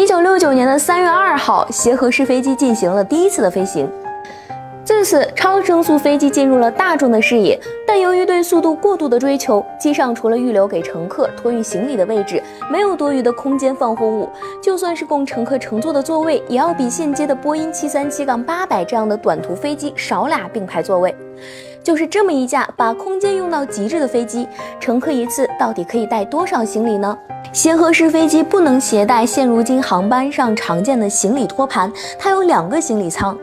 一九六九年的三月二号，协和式飞机进行了第一次的飞行。自此，超声速飞机进入了大众的视野。但由于对速度过度的追求，机上除了预留给乘客托运行李的位置，没有多余的空间放货物。就算是供乘客乘坐的座位，也要比现阶的波音七三七杠八百这样的短途飞机少俩并排座位。就是这么一架把空间用到极致的飞机，乘客一次到底可以带多少行李呢？协和式飞机不能携带现如今航班上常见的行李托盘，它有两个行李舱。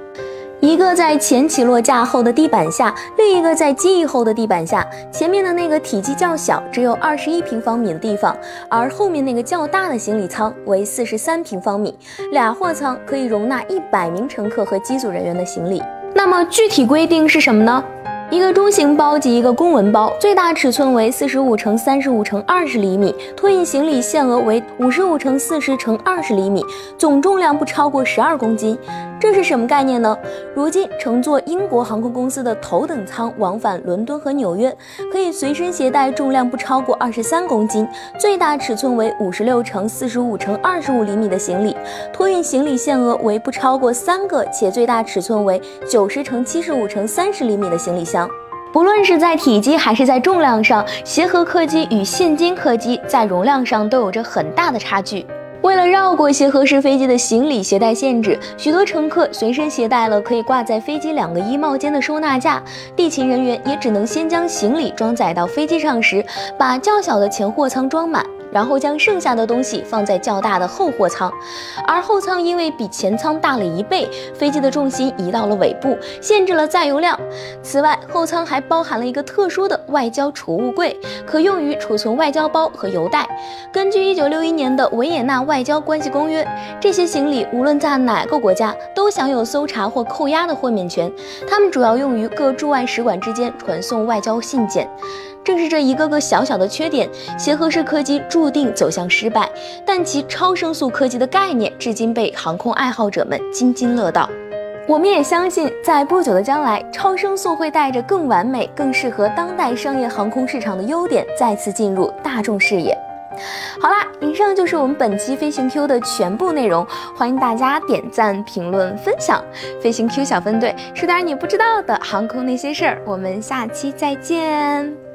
一个在前起落架后的地板下，另一个在机翼后的地板下。前面的那个体积较小，只有二十一平方米的地方，而后面那个较大的行李舱为四十三平方米，俩货舱可以容纳一百名乘客和机组人员的行李。那么具体规定是什么呢？一个中型包及一个公文包，最大尺寸为四十五乘三十五乘二十厘米，托运行李限额为五十五乘四十乘二十厘米，总重量不超过十二公斤。这是什么概念呢？如今乘坐英国航空公司的头等舱往返伦敦和纽约，可以随身携带重量不超过二十三公斤，最大尺寸为五十六乘四十五乘二十五厘米的行李，托运行李限额为不超过三个，且最大尺寸为九十乘七十五乘三十厘米的行李箱。不论是在体积还是在重量上，协和客机与现今客机在容量上都有着很大的差距。为了绕过协和式飞机的行李携带限制，许多乘客随身携带了可以挂在飞机两个衣帽间的收纳架，地勤人员也只能先将行李装载到飞机上时，把较小的前货舱装满。然后将剩下的东西放在较大的后货舱，而后舱因为比前舱大了一倍，飞机的重心移到了尾部，限制了载油量。此外，后舱还包含了一个特殊的外交储物柜，可用于储存外交包和邮袋。根据1961年的维也纳外交关系公约，这些行李无论在哪个国家都享有搜查或扣押的豁免权。它们主要用于各驻外使馆之间传送外交信件。正是这一个个小小的缺点，协和式客机注定走向失败。但其超声速客机的概念，至今被航空爱好者们津津乐道。我们也相信，在不久的将来，超声速会带着更完美、更适合当代商业航空市场的优点，再次进入大众视野。好啦，以上就是我们本期飞行 Q 的全部内容，欢迎大家点赞、评论、分享。飞行 Q 小分队说点你不知道的航空那些事儿，我们下期再见。